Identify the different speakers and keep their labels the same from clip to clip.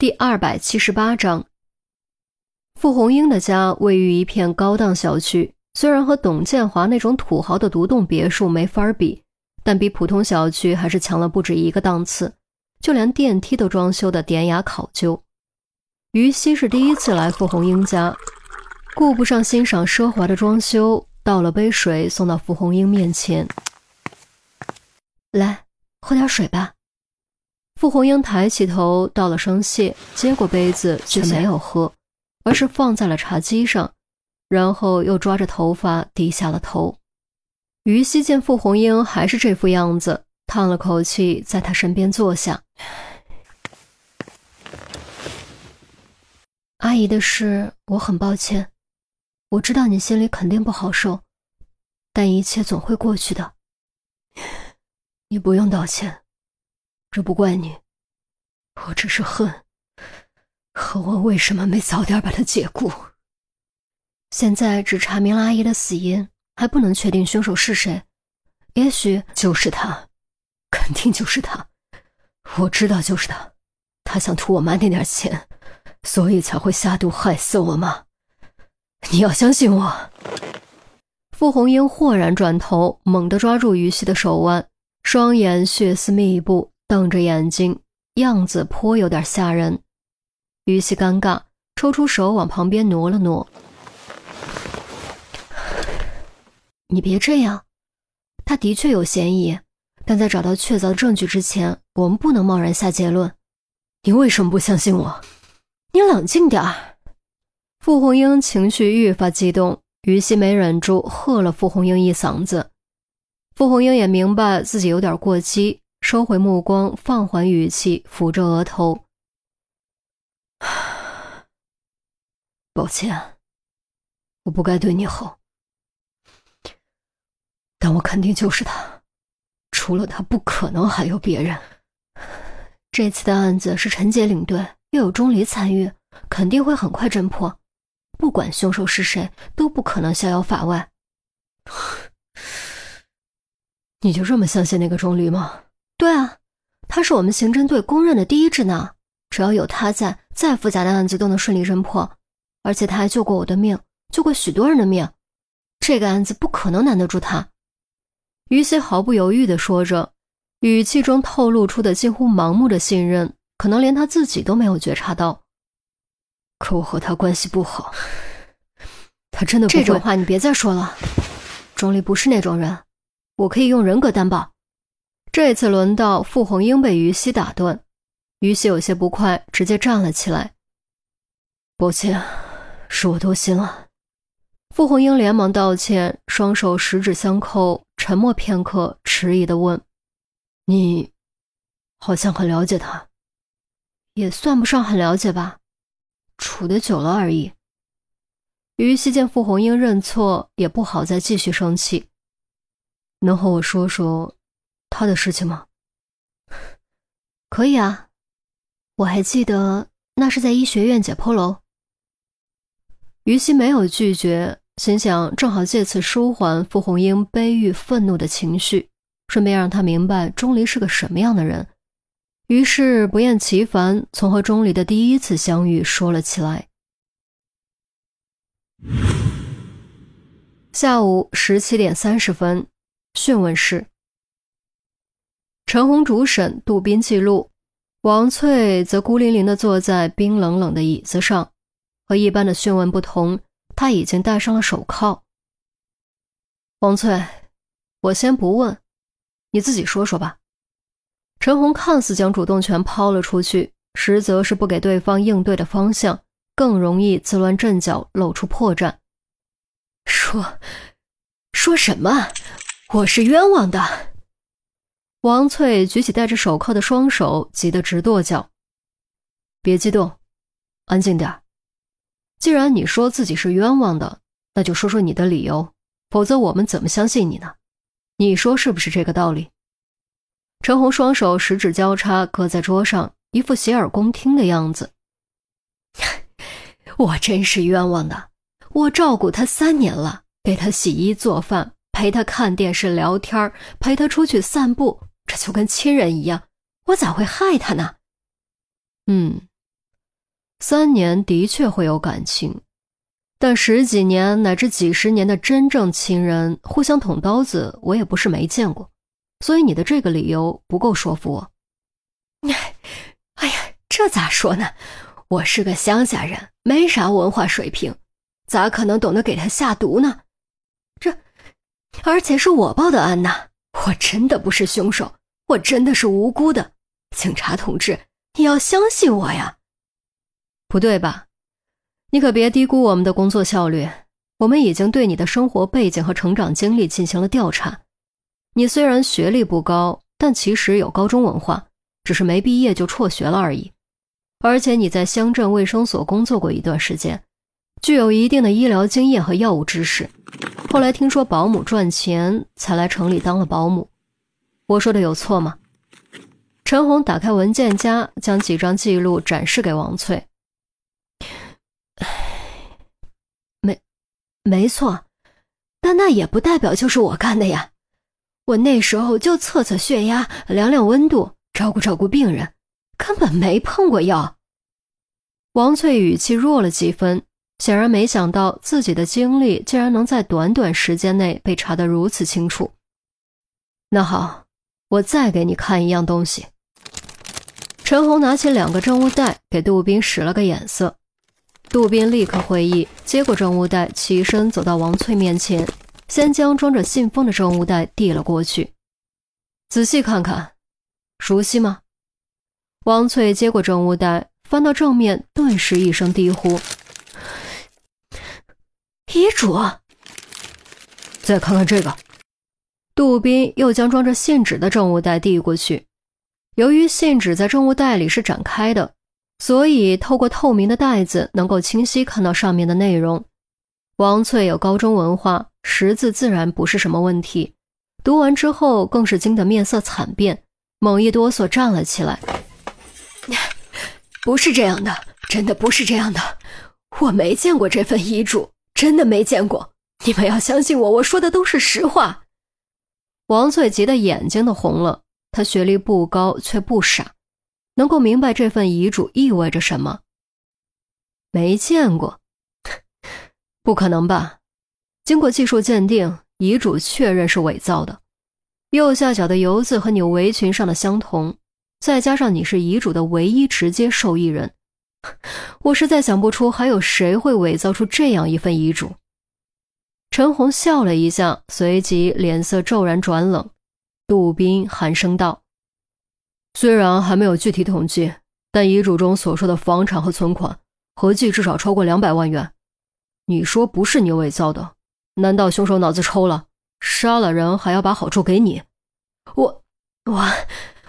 Speaker 1: 第二百七十八章，傅红英的家位于一片高档小区，虽然和董建华那种土豪的独栋别墅没法比，但比普通小区还是强了不止一个档次。就连电梯都装修的典雅考究。于西是第一次来傅红英家，顾不上欣赏奢华的装修，倒了杯水送到傅红英面前：“来，喝点水吧。”傅红英抬起头，道了声谢，接过杯子却没有喝，而是放在了茶几上，然后又抓着头发低下了头。于西见傅红英还是这副样子，叹了口气，在他身边坐下。阿姨的事，我很抱歉，我知道你心里肯定不好受，但一切总会过去的。
Speaker 2: 你不用道歉。这不怪你，我只是恨，恨我为什么没早点把他解雇。
Speaker 1: 现在只查明了阿姨的死因，还不能确定凶手是谁。也许
Speaker 2: 就是他，肯定就是他。我知道就是他，他想图我妈那点钱，所以才会下毒害死我妈。你要相信我。
Speaker 1: 傅红英豁然转头，猛地抓住于西的手腕，双眼血丝密布。瞪着眼睛，样子颇有点吓人。于西尴尬，抽出手往旁边挪了挪。你别这样，他的确有嫌疑，但在找到确凿证据之前，我们不能贸然下结论。
Speaker 2: 你为什么不相信我？
Speaker 1: 你冷静点儿。傅红英情绪愈发激动，于西没忍住喝了傅红英一嗓子。傅红英也明白自己有点过激。收回目光，放缓语气，抚着额头。
Speaker 2: 抱歉，我不该对你吼，但我肯定就是他，除了他，不可能还有别人。
Speaker 1: 这次的案子是陈杰领队，又有钟离参与，肯定会很快侦破。不管凶手是谁，都不可能逍遥法外。
Speaker 2: 你就这么相信那个钟离吗？
Speaker 1: 对啊，他是我们刑侦队公认的第一智囊，只要有他在，再复杂的案子都能顺利侦破。而且他还救过我的命，救过许多人的命，这个案子不可能难得住他。于西毫不犹豫地说着，语气中透露出的近乎盲目的信任，可能连他自己都没有觉察到。
Speaker 2: 可我和他关系不好，他真的
Speaker 1: 这种话你别再说了。钟离不是那种人，我可以用人格担保。这次轮到傅红英被于西打断，于西有些不快，直接站了起来。
Speaker 2: 抱歉，是我多心了。
Speaker 1: 傅红英连忙道歉，双手十指相扣，沉默片刻，迟疑的问：“
Speaker 2: 你，好像很了解他，
Speaker 1: 也算不上很了解吧，处的久了而已。”于西见傅红英认错，也不好再继续生气，
Speaker 2: 能和我说说？他的事情吗？
Speaker 1: 可以啊，我还记得那是在医学院解剖楼。于西没有拒绝，心想正好借此舒缓傅红英悲郁愤怒的情绪，顺便让他明白钟离是个什么样的人。于是不厌其烦从和钟离的第一次相遇说了起来。下午十七点三十分，讯问室。陈红主审，杜宾记录，王翠则孤零零地坐在冰冷冷的椅子上。和一般的讯问不同，他已经戴上了手铐。王翠，我先不问，你自己说说吧。陈红看似将主动权抛了出去，实则是不给对方应对的方向，更容易自乱阵脚，露出破绽。
Speaker 2: 说，说什么？我是冤枉的。
Speaker 1: 王翠举起戴着手铐的双手，急得直跺脚。别激动，安静点。既然你说自己是冤枉的，那就说说你的理由，否则我们怎么相信你呢？你说是不是这个道理？陈红双手十指交叉搁在桌上，一副洗耳恭听的样子。
Speaker 2: 我真是冤枉的，我照顾他三年了，给他洗衣做饭，陪他看电视聊天，陪他出去散步。这就跟亲人一样，我咋会害他呢？
Speaker 1: 嗯，三年的确会有感情，但十几年乃至几十年的真正亲人互相捅刀子，我也不是没见过。所以你的这个理由不够说服我。
Speaker 2: 哎呀，这咋说呢？我是个乡下人，没啥文化水平，咋可能懂得给他下毒呢？这，而且是我报的案呐！我真的不是凶手，我真的是无辜的。警察同志，你要相信我呀！
Speaker 1: 不对吧？你可别低估我们的工作效率。我们已经对你的生活背景和成长经历进行了调查。你虽然学历不高，但其实有高中文化，只是没毕业就辍学了而已。而且你在乡镇卫生所工作过一段时间，具有一定的医疗经验和药物知识。后来听说保姆赚钱，才来城里当了保姆。我说的有错吗？陈红打开文件夹，将几张记录展示给王翠。
Speaker 2: 没，没错，但那也不代表就是我干的呀。我那时候就测测血压，量量温度，照顾照顾病人。根本没碰过药。
Speaker 1: 王翠语气弱了几分，显然没想到自己的经历竟然能在短短时间内被查得如此清楚。那好，我再给你看一样东西。陈红拿起两个证物袋，给杜宾使了个眼色。杜宾立刻会意，接过证物袋，起身走到王翠面前，先将装着信封的证物袋递了过去。仔细看看，熟悉吗？王翠接过证物袋，翻到正面，顿时一声低呼：“
Speaker 2: 遗嘱！”
Speaker 1: 再看看这个，杜宾又将装着信纸的证物袋递过去。由于信纸在证物袋里是展开的，所以透过透明的袋子能够清晰看到上面的内容。王翠有高中文化，识字自然不是什么问题。读完之后，更是惊得面色惨变，猛一哆嗦站了起来。
Speaker 2: 不是这样的，真的不是这样的，我没见过这份遗嘱，真的没见过。你们要相信我，我说的都是实话。
Speaker 1: 王翠急得眼睛都红了，她学历不高，却不傻，能够明白这份遗嘱意味着什么。没见过，不可能吧？经过技术鉴定，遗嘱确认是伪造的，右下角的油渍和你围裙上的相同。再加上你是遗嘱的唯一直接受益人，我实在想不出还有谁会伪造出这样一份遗嘱。陈红笑了一下，随即脸色骤然转冷。杜宾寒声道：“虽然还没有具体统计，但遗嘱中所说的房产和存款合计至少超过两百万元。你说不是你伪造的？难道凶手脑子抽了，杀了人还要把好处给你？
Speaker 2: 我，我，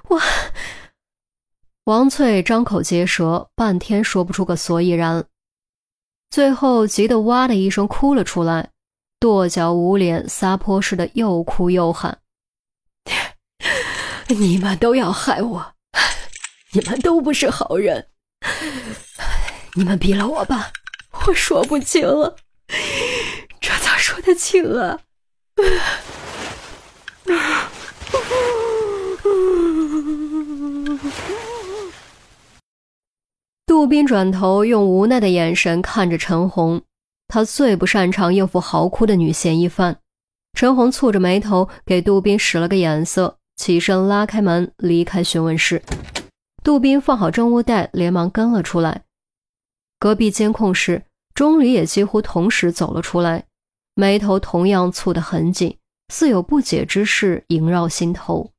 Speaker 2: 我。”
Speaker 1: 王翠张口结舌，半天说不出个所以然，最后急得哇的一声哭了出来，跺脚捂脸，撒泼似的又哭又喊：“
Speaker 2: 你们都要害我，你们都不是好人，你们毙了我吧，我说不清了，这咋说得清啊？”
Speaker 1: 杜宾转头用无奈的眼神看着陈红，他最不擅长应付嚎哭的女嫌疑犯。陈红蹙着眉头给杜宾使了个眼色，起身拉开门离开询问室。杜宾放好证物袋，连忙跟了出来。隔壁监控室，钟离也几乎同时走了出来，眉头同样蹙得很紧，似有不解之事萦绕心头。